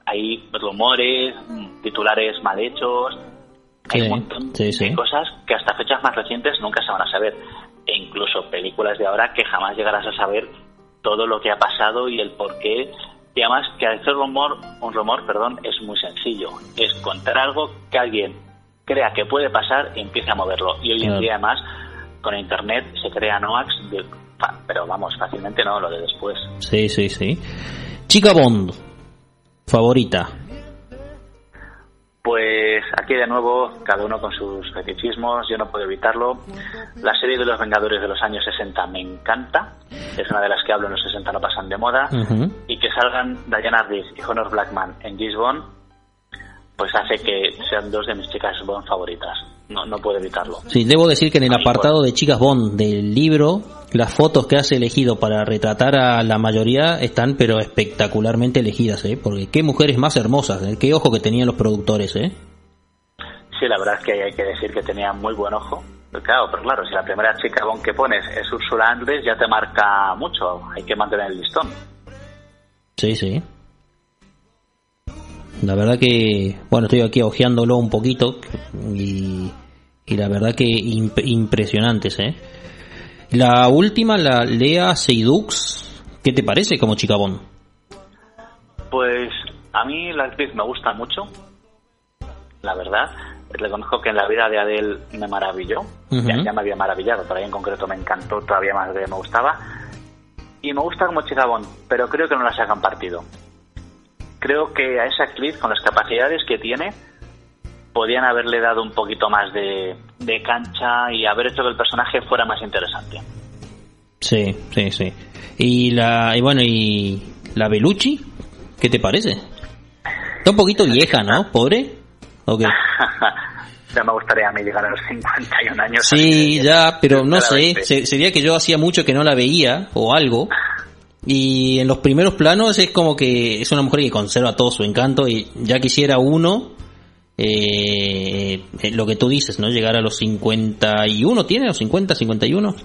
hay rumores, titulares mal hechos, hay Sí, un montón sí, sí. de cosas que hasta fechas más recientes nunca se van a saber. E incluso películas de ahora que jamás llegarás a saber todo lo que ha pasado y el por qué. Y además que hacer rumor, un rumor, perdón, es muy sencillo. Es contar algo que alguien crea que puede pasar y empiece a moverlo. Y hoy en día además con internet se crean OAX, de, pero vamos, fácilmente no, lo de después. Sí, sí, sí. Chica Bond, favorita. Pues aquí de nuevo, cada uno con sus fetichismos, yo no puedo evitarlo. La serie de los Vengadores de los años 60 me encanta, es una de las que hablo en los 60 no pasan de moda, y que salgan Diana Rigg y Honor Blackman en James Bond, pues hace que sean dos de mis chicas Bond favoritas. No, no puedo evitarlo. Sí, debo decir que en el apartado de Chicas Bond del libro, las fotos que has elegido para retratar a la mayoría están pero espectacularmente elegidas, ¿eh? Porque qué mujeres más hermosas, ¿eh? Qué ojo que tenían los productores, ¿eh? Sí, la verdad es que hay que decir que tenía muy buen ojo. Claro, pero claro, si la primera chica Bond que pones es Ursula Andress, ya te marca mucho. Hay que mantener el listón. Sí, sí. La verdad que, bueno, estoy aquí ojeándolo un poquito y, y la verdad que imp- impresionantes, ¿eh? La última, la Lea Seydoux, ¿qué te parece como chica Bond? Pues a mí la actriz me gusta mucho, la verdad. Reconozco que en la vida de Adele me maravilló, ya, ya me había maravillado, pero ahí en concreto me encantó todavía más de me gustaba. Y me gusta como chica Bond, pero creo que no la sacan partido. Creo que a esa actriz, con las capacidades que tiene, podían haberle dado un poquito más de, de cancha y haber hecho que el personaje fuera más interesante. Sí, sí, sí. Y la, y bueno, y la Belucci, ¿qué te parece? Está un poquito vieja, ¿no? Pobre. ¿O qué? ya me gustaría a mí llegar a los 51 años. Sí, ya, pero no sé, sería que yo hacía mucho que no la veía o algo. Y en los primeros planos es como que es una mujer que conserva todo su encanto y ya quisiera uno, eh, lo que tú dices, ¿no? Llegar a los 51, ¿tiene? ¿Los 50, 51?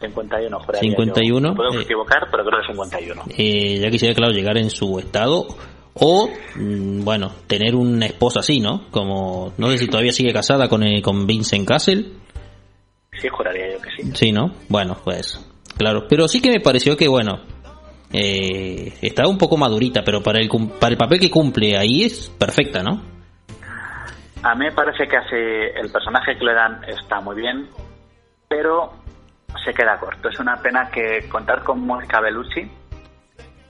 51, juraría 51, yo. Me Puedo eh. equivocar, pero creo que 51. Eh, ya quisiera, claro, llegar en su estado o, mm, bueno, tener una esposa así, ¿no? Como, no sé si todavía sigue casada con, eh, con Vincent Castle. Sí, juraría yo que sí. Sí, ¿no? Bueno, pues, claro. Pero sí que me pareció que, bueno, eh, estaba un poco madurita, pero para el, para el papel que cumple ahí es perfecta, ¿no? A mí me parece que hace el personaje que le dan está muy bien, pero se queda corto. Es una pena que contar con Mónica Bellucci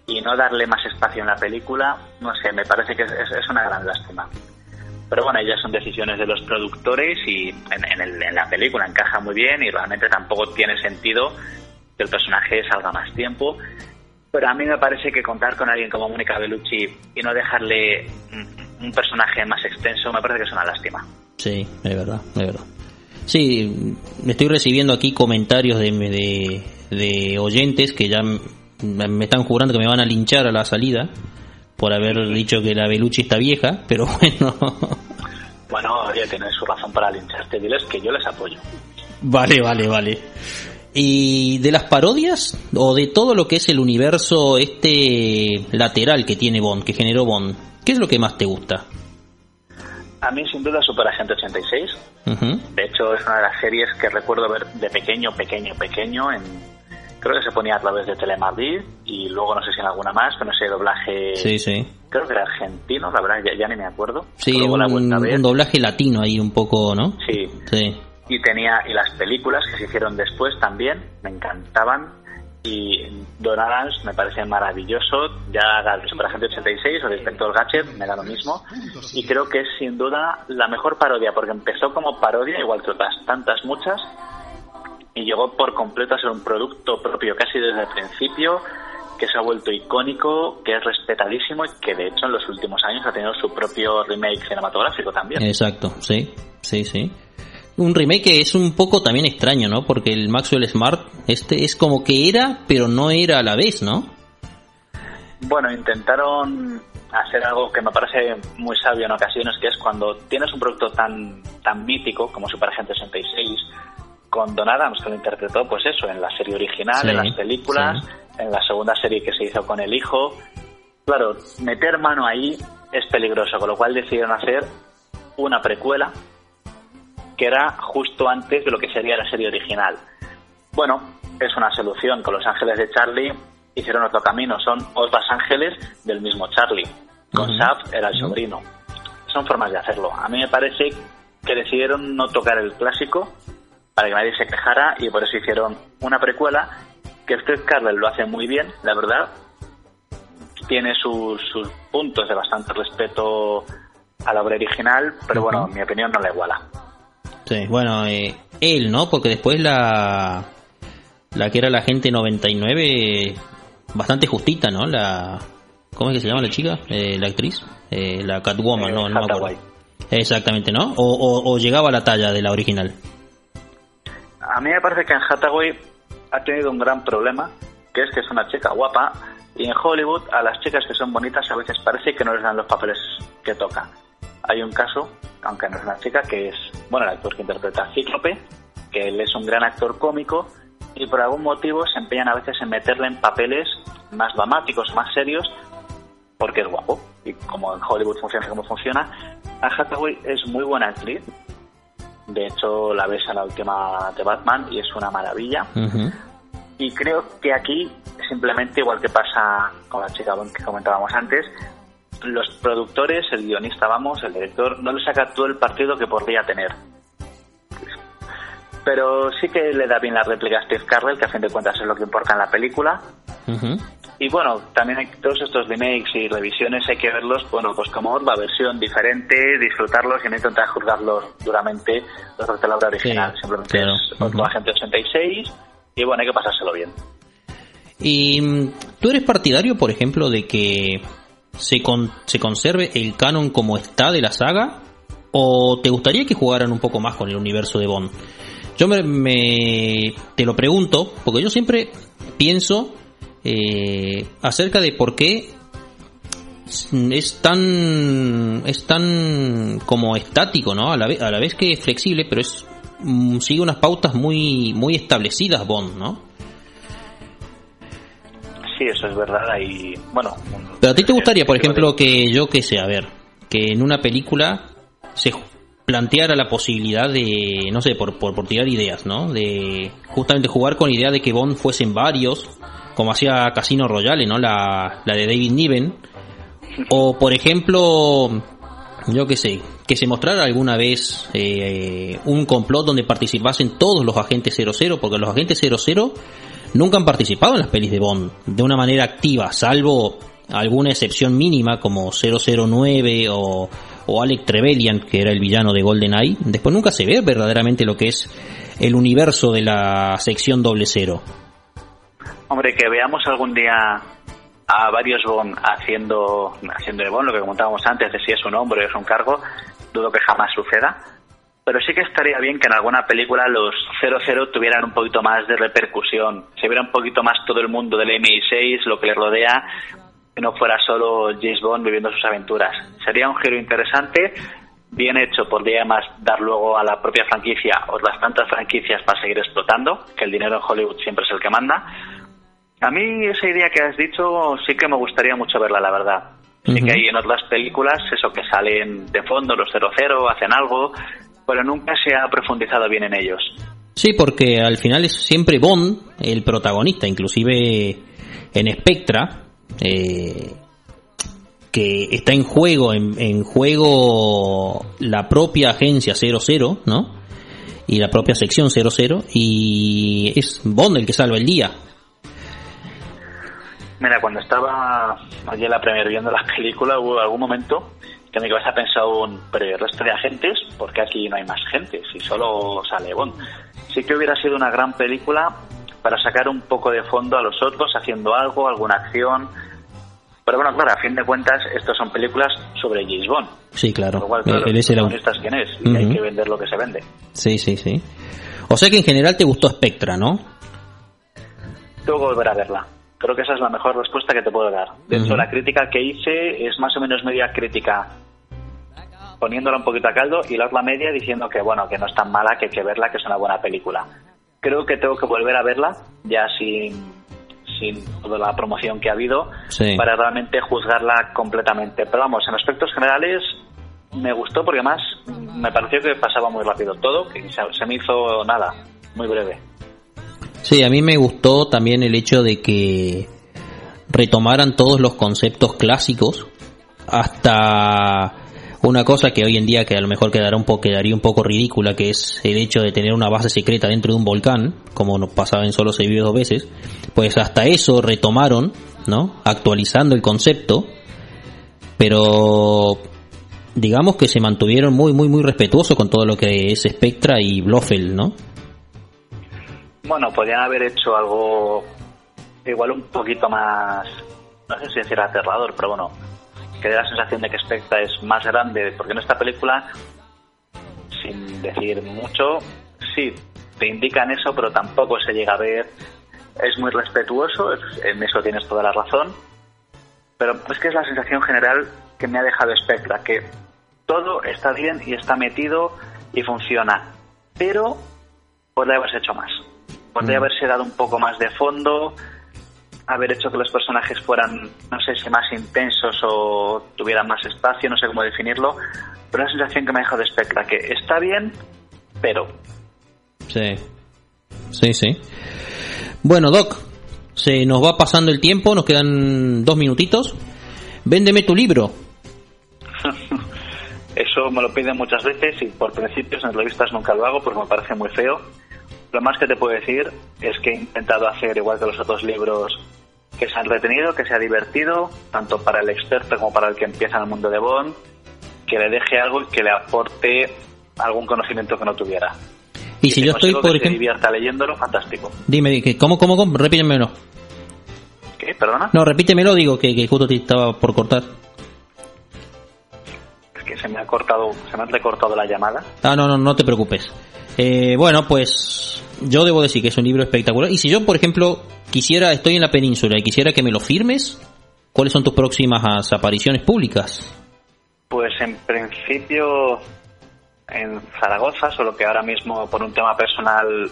y no darle más espacio en la película, no sé, me parece que es, es- una gran lástima. Pero bueno, ya son decisiones de los productores y en, en el- en la película encaja muy bien y realmente tampoco tiene sentido que el personaje salga más tiempo. Pero a mí me parece que contar con alguien como Mónica Bellucci y no dejarle un, personaje más extenso me parece que es una lástima. Sí, de verdad, de verdad. Sí, me estoy recibiendo aquí comentarios de, de, de oyentes que ya me están jurando que me van a linchar a la salida por haber dicho que la Belucci está vieja, pero bueno. Bueno, oye, tienen su razón para lincharte, diles que yo les apoyo. Vale, vale, vale. Y de las parodias o de todo lo que es el universo este lateral que tiene Bond, que generó Bond, ¿qué es lo que más te gusta? A mí sin duda Super Agente 86. Ujú. De hecho es una de las series que recuerdo ver de pequeño, pequeño, pequeño. En, creo que se ponía a través de Telemadrid y luego no sé si en alguna más, pero no sé, doblaje... Sí, sí. Creo que era argentino, la verdad, ya, ya ni me acuerdo. Sí, la un, vuelto a ver. un doblaje latino ahí un poco, ¿no? Sí, Sí. Y tenía y las películas que se hicieron después también me encantaban. Y Don Orange me parece maravilloso. Ya haga de Super Agente 86 o de Inspector Gadget me da lo mismo. Y creo que es sin duda la mejor parodia porque empezó como parodia igual que otras tantas muchas y llegó por completo a ser un producto propio casi desde el principio que se ha vuelto icónico, que es respetadísimo y que de hecho en los últimos años ha tenido su propio remake cinematográfico también. Exacto, sí, sí, sí. Un remake que es un poco también extraño, ¿no? Porque el Maxwell Smart este es como que era, pero no era a la vez, ¿no? Bueno, intentaron hacer algo que me parece muy sabio en ocasiones, que es cuando tienes un producto tan tan mítico como Super Agente 66, con Don Adams, que lo interpretó, pues eso, en la serie original, Sí, en las películas, en la segunda serie que se hizo con el hijo. Claro, meter mano ahí es peligroso, con lo cual decidieron hacer una precuela que era justo antes de lo que sería la serie original. Bueno, es una solución. Con Los Ángeles de Charlie hicieron otro camino. Son otros ángeles del mismo Charlie. Con Ujú. Shaft era el sobrino. Son formas de hacerlo. A mí me parece que decidieron no tocar el clásico para que nadie se quejara y por eso hicieron una precuela que Steve Carell lo hace muy bien, la verdad. Tiene sus, sus puntos de bastante respeto a la obra original, pero bueno, en mi opinión no la iguala. Sí, bueno, eh, él, ¿no? Porque después la la que era la gente 99 bastante justita, ¿no? La ¿cómo es que se llama la chica? Eh, la actriz, Eh, la Catwoman, Eh, no, no me acuerdo. Exactamente, ¿no? O, o, o llegaba a la talla de la original. A mí me parece que en Hathaway ha tenido un gran problema, que es que es una chica guapa y en Hollywood a las chicas que son bonitas a veces parece que no les dan los papeles que toca. Hay un caso, aunque no es una chica, que es, bueno, el actor que interpreta a Cíclope, que él es un gran actor cómico y por algún motivo se empeñan a veces en meterle en papeles más dramáticos, más serios, porque es guapo. Y como en Hollywood funciona como funciona, a Hathaway es muy buena actriz, De hecho, la ves en la última de Batman y es una maravilla. Y creo que aquí, simplemente igual que pasa con la chica que comentábamos antes, los productores, el guionista, vamos, el director, no le saca todo el partido que podría tener. Pero sí que le da bien la réplica a Steve Carell, que a fin de cuentas es lo que importa en la película. Y bueno, también hay todos estos remakes y revisiones hay que verlos, bueno, pues como otra versión diferente, disfrutarlos y no intentar juzgarlos duramente los de la obra original. Sí, Simplemente claro. es otro Ujú. agente 86 y bueno, hay que pasárselo bien. Y mm, tú eres partidario, por ejemplo, de que se, con- se conserve el canon como está de la saga, o te gustaría que jugaran un poco más con el universo de Bond. Yo me, me- te lo pregunto porque yo siempre pienso eh, acerca de por qué es tan es tan como estático, ¿no? A la vez, a la vez que es flexible, pero es mm, sigue unas pautas muy muy establecidas Bond, ¿no? Sí, eso es verdad. Y bueno. Pero a ti te gustaría, por ejemplo, que yo que sé, a ver, que en una película se planteara la posibilidad de, no sé, por, por, por tirar ideas, ¿no? De justamente jugar con la idea de que Bond fuesen varios, como hacía Casino Royale, ¿no? La, la de David Niven. O, por ejemplo, yo qué sé, que se mostrara alguna vez eh, un complot donde participasen todos los agentes 00, porque los agentes 00 nunca han participado en las pelis de Bond de una manera activa, salvo alguna excepción mínima como 009 o, o Alec Trevelyan, que era el villano de GoldenEye. Después nunca se ve verdaderamente lo que es el universo de la sección doble cero. Hombre, que veamos algún día a varios Bond haciendo, haciendo de Bond, lo que comentábamos antes de si es un hombre o es un cargo, dudo que jamás suceda. Pero sí que estaría bien que en alguna película los 00 tuvieran un poquito más de repercusión, se viera un poquito más todo el mundo del MI6, lo que le rodea, que no fuera solo James Bond viviendo sus aventuras. Sería un giro interesante, bien hecho, podría además dar luego a la propia franquicia otras tantas franquicias para seguir explotando, que el dinero en Hollywood siempre es el que manda. A mí esa idea que has dicho sí que me gustaría mucho verla, la verdad. Sí que hay en otras películas eso que salen de fondo, los 00, hacen algo, pero nunca se ha profundizado bien en ellos. Sí, porque al final es siempre Bond el protagonista, inclusive en Spectra, eh, que está en juego, en, en juego la propia agencia 00, ¿no? Y la propia sección 00, y es Bond el que salva el día. Mira, cuando estaba allí en la premier viendo las películas, hubo algún momento que en mi cabeza pensado un, pero ¿y el resto de agentes, ¿por qué aquí no hay más gente? Si solo sale Bond. Sí que hubiera sido una gran película para sacar un poco de fondo a los otros haciendo algo, alguna acción. Pero bueno, claro, a fin de cuentas, estas son películas sobre James Bond. Sí, claro. Lo cual, claro, Él es el el au- protagonista es quien es y hay que vender lo que se vende. Sí, sí, sí. O sea que en general te gustó Spectra, ¿no? Tengo que volver a verla. Creo que esa es la mejor respuesta que te puedo dar. De hecho, Ujú. la crítica que hice es más o menos media crítica poniéndola un poquito a caldo y la otra media diciendo que bueno, que no es tan mala, que hay que verla, que es una buena película. Creo que tengo que volver a verla, ya sin, sin toda la promoción que ha habido, Sí. para realmente juzgarla completamente. Pero vamos, en aspectos generales me gustó porque además me pareció que pasaba muy rápido todo, que se, se me hizo nada, muy breve. Sí, a mí me gustó también el hecho de que retomaran todos los conceptos clásicos hasta una cosa que hoy en día que a lo mejor quedará un poco quedaría un poco ridícula que es el hecho de tener una base secreta dentro de un volcán como nos pasaba en solo se vive dos veces pues hasta eso retomaron no actualizando el concepto pero digamos que se mantuvieron muy muy muy respetuosos con todo lo que es Spectra y Blofeld no Bueno, podrían haber hecho algo igual un poquito más, no sé si decir aterrador, pero bueno, que dé la sensación de que Spectra es más grande, porque en esta película, sin decir mucho, sí, te indican eso, pero tampoco se llega a ver. Es muy respetuoso, es- en eso tienes toda la razón, pero es que es la sensación general que me ha dejado Spectra, que todo está bien y está metido y funciona, pero podría haberse hecho más. Podría Mm. haberse dado un poco más de fondo, haber hecho que los personajes fueran, no sé si más intensos o tuvieran más espacio, no sé cómo definirlo, pero la sensación que me ha dejado de Spectra, que está bien, espero. Sí. Sí, sí. Bueno, Doc, se nos va pasando el tiempo, nos quedan dos minutitos. Véndeme tu libro. Eso me lo piden muchas veces y por principios en entrevistas nunca lo hago porque me parece muy feo. Lo más que te puedo decir es que he intentado hacer, igual que los otros libros, que sea entretenido, que sea divertido, tanto para el experto como para el que empieza en el mundo de Bond, que le deje algo y que le aporte algún conocimiento que no tuviera. Y si yo estoy, por que se divierta leyéndolo, fantástico. Dime, ¿cómo, cómo, cómo? Repítemelo. ¿Qué? ¿Perdona? No, repítemelo, digo, que, que justo te estaba por cortar. Es que se me ha cortado, se me ha recortado la llamada. Ah, no, no, no te preocupes. Eh, bueno, pues yo debo decir que es un libro espectacular. Y si yo, por ejemplo, quisiera, estoy en la península y quisiera que me lo firmes, ¿cuáles son tus próximas apariciones públicas? Pues en principio en Zaragoza, solo que ahora mismo por un tema personal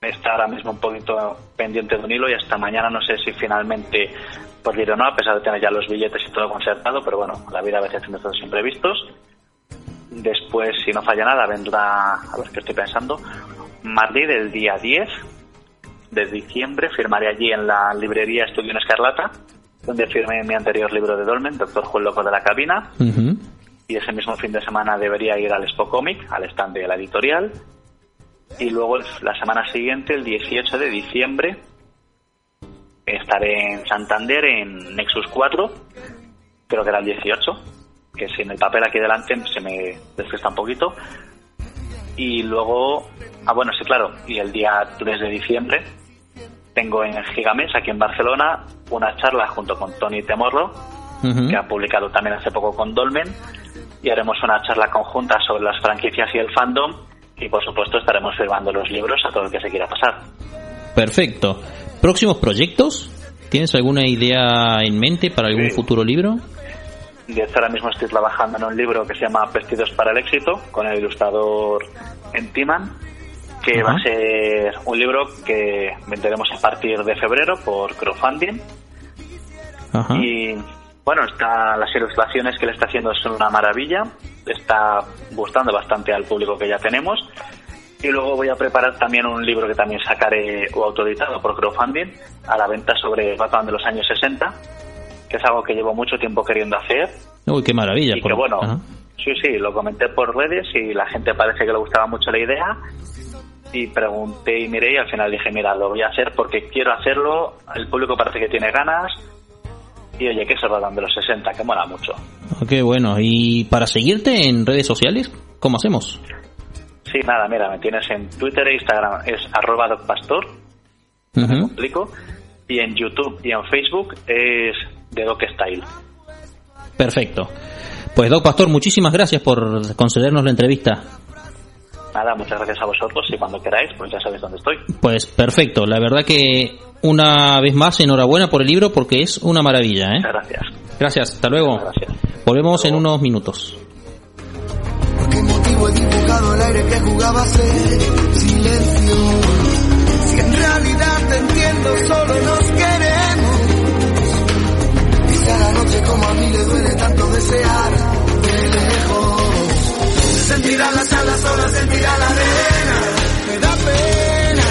está ahora mismo un poquito pendiente de un hilo y hasta mañana no sé si finalmente podré ir o no, a pesar de tener ya los billetes y todo concertado, pero bueno, la vida a veces tiene estos imprevistos. Después, si no falla nada, vendrá, a ver qué estoy pensando, Madrid el día 10 de diciembre, firmaré allí en la librería Estudio en Escarlata, donde firmé mi anterior libro de Dolmen, Doctor Juan Loco de la Cabina, y ese mismo fin de semana debería ir al Expo Comic, al stand de la editorial. Y luego la semana siguiente, el 18 de diciembre, estaré en Santander en Nexus 4, creo que era el 18, que sin el papel aquí delante se me desgesta un poquito. Y luego, ah bueno, sí, claro, y el día 3 de diciembre tengo en Gigames, aquí en Barcelona, una charla junto con Tony Temorro, que ha publicado también hace poco con Dolmen y haremos una charla conjunta sobre las franquicias y el fandom y por supuesto estaremos firmando los libros a todo el que se quiera pasar. Perfecto. ¿Próximos proyectos? ¿Tienes alguna idea en mente para algún Sí. futuro libro? De hecho, ahora mismo estoy trabajando en un libro que se llama Vestidos para el éxito con el ilustrador Entiman que va a ser un libro que venderemos a partir de febrero por crowdfunding. Y bueno, está, las ilustraciones que le está haciendo son una maravilla. Está gustando bastante al público que ya tenemos. Y luego voy a preparar también un libro que también sacaré o autoeditado por crowdfunding a la venta sobre Batman de los años 60, que es algo que llevo mucho tiempo queriendo hacer. Uy, qué maravilla. Y por- que bueno, Ajá. sí, sí, lo comenté por redes y la gente parece que le gustaba mucho la idea. Y pregunté y miré y al final dije, mira, lo voy a hacer porque quiero hacerlo. El público parece que tiene ganas. Y oye, que se Batman de los 60, que mola mucho. Ah, Qué bueno. ¿Y para seguirte en redes sociales? ¿Cómo hacemos? Sí, nada, mira, me tienes en Twitter e Instagram, es arroba docpastor, me Ujú. explico. Y en YouTube y en Facebook es de Doc Style. Perfecto. Pues Doc Pastor, muchísimas gracias por concedernos la entrevista. Nada, muchas gracias a vosotros y cuando queráis, pues ya sabéis dónde estoy. Pues perfecto. La verdad que una vez más enhorabuena por el libro porque es una maravilla. ¿eh? Muchas gracias. Gracias. Hasta luego. Gracias. Volvemos en unos minutos. ¿Por qué motivo he dibujado el aire que jugaba a ser silencio? Si en realidad te entiendo, solo nos queremos. Como a mí le duele tanto desear de lejos. Sentirá las alas, solo sentirá la arena. Me da pena.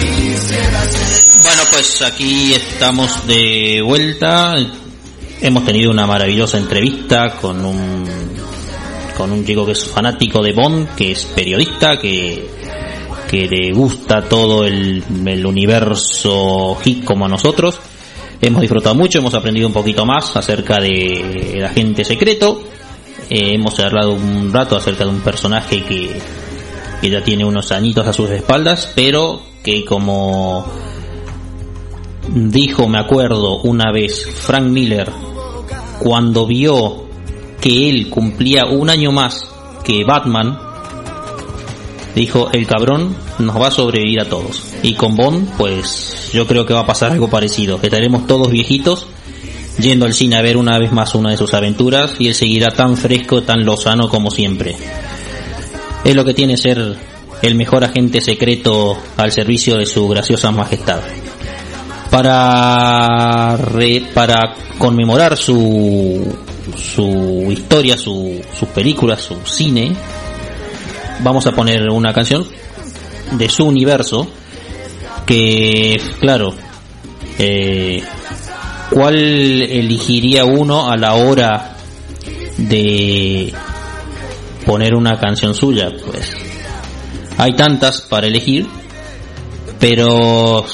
Quisiera ser. Bueno, pues aquí estamos de vuelta. Hemos tenido una maravillosa entrevista con un con un chico que es fanático de Bond, que es periodista, que que le gusta todo el, el universo hit como a nosotros. Hemos disfrutado mucho, hemos aprendido un poquito más acerca de el agente secreto. Eh, hemos hablado un rato acerca de un personaje que, que ya tiene unos añitos a sus espaldas, pero que como dijo, me acuerdo, una vez Frank Miller, cuando vio que él cumplía un año más que Batman, dijo, el cabrón nos va a sobrevivir a todos. Y con Bond, pues yo creo que va a pasar algo parecido. Estaremos todos viejitos yendo al cine a ver una vez más una de sus aventuras y él seguirá tan fresco, tan lozano como siempre. Es lo que tiene ser el mejor agente secreto al servicio de su graciosa majestad. Para para conmemorar su su historia, su sus películas, su cine, vamos a poner una canción de su universo que, claro, eh, ¿cuál elegiría uno a la hora de poner una canción suya? Pues hay tantas para elegir, pero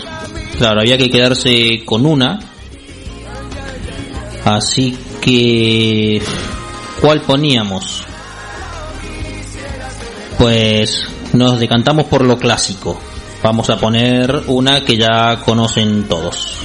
claro, había que quedarse con una. Así que, ¿cuál poníamos? Pues nos decantamos por lo clásico. Vamos a poner una que ya conocen todos.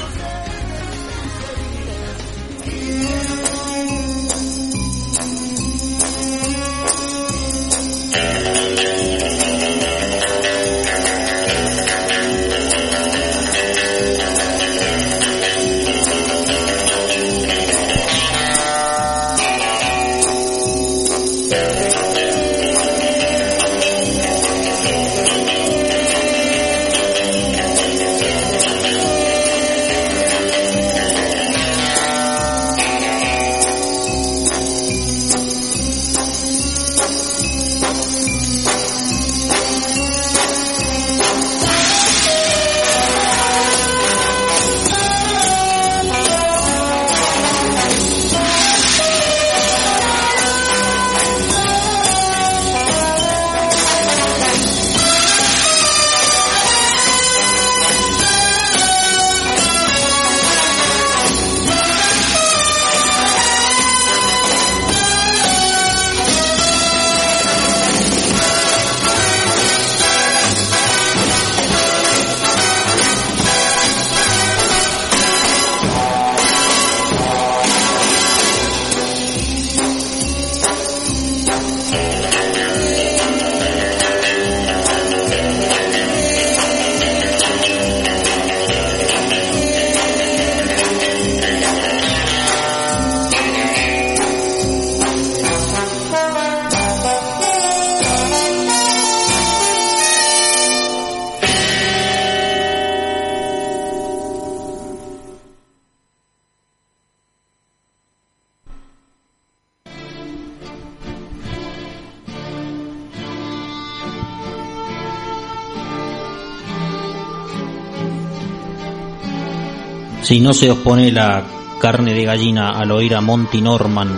Si no se os pone la carne de gallina al oír a Monty Norman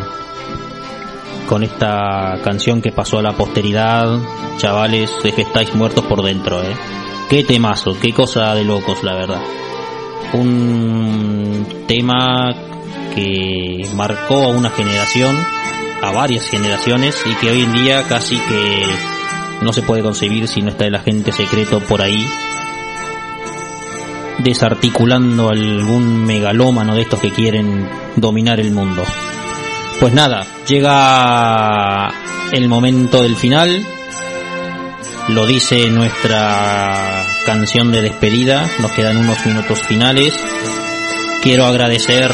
con esta canción que pasó a la posteridad, chavales, es que estáis muertos por dentro, ¿eh? Qué temazo, qué cosa de locos, la verdad. Un tema que marcó a una generación, a varias generaciones, y que hoy en día casi que no se puede concebir si no está el agente secreto por ahí desarticulando algún megalómano de estos que quieren dominar el mundo. Pues nada, llega el momento del final, lo dice nuestra canción de despedida, nos quedan unos minutos finales. Quiero agradecer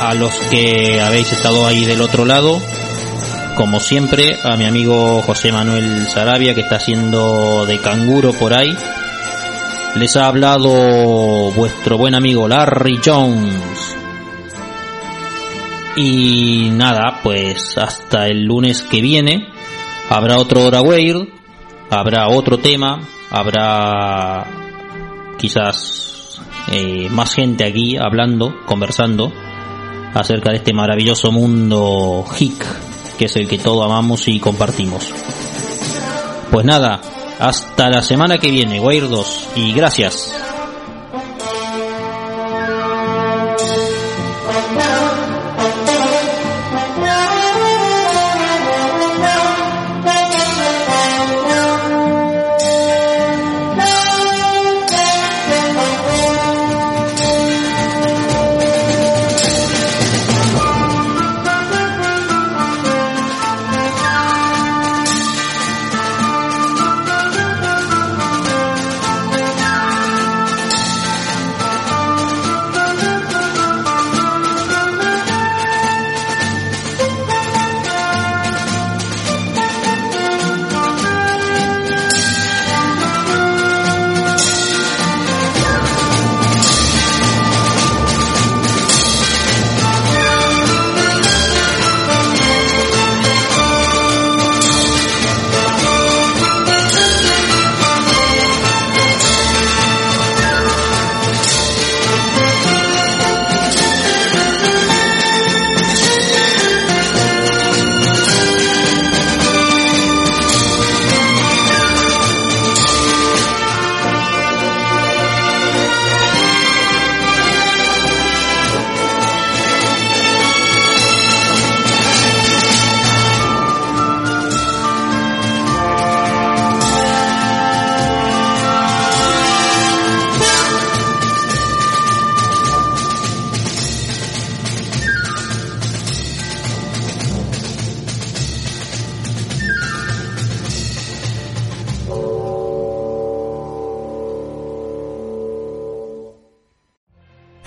a los que habéis estado ahí del otro lado, como siempre, a mi amigo José Manuel Sarabia que está haciendo de canguro por ahí les ha hablado vuestro buen amigo Larry Jones. Y nada, pues hasta el lunes que viene habrá otro Hora Weird, habrá otro tema, habrá quizás eh, más gente aquí hablando, conversando acerca de este maravilloso mundo hick que es el que todos amamos y compartimos. Pues nada, hasta la semana que viene, Weirdos, y gracias.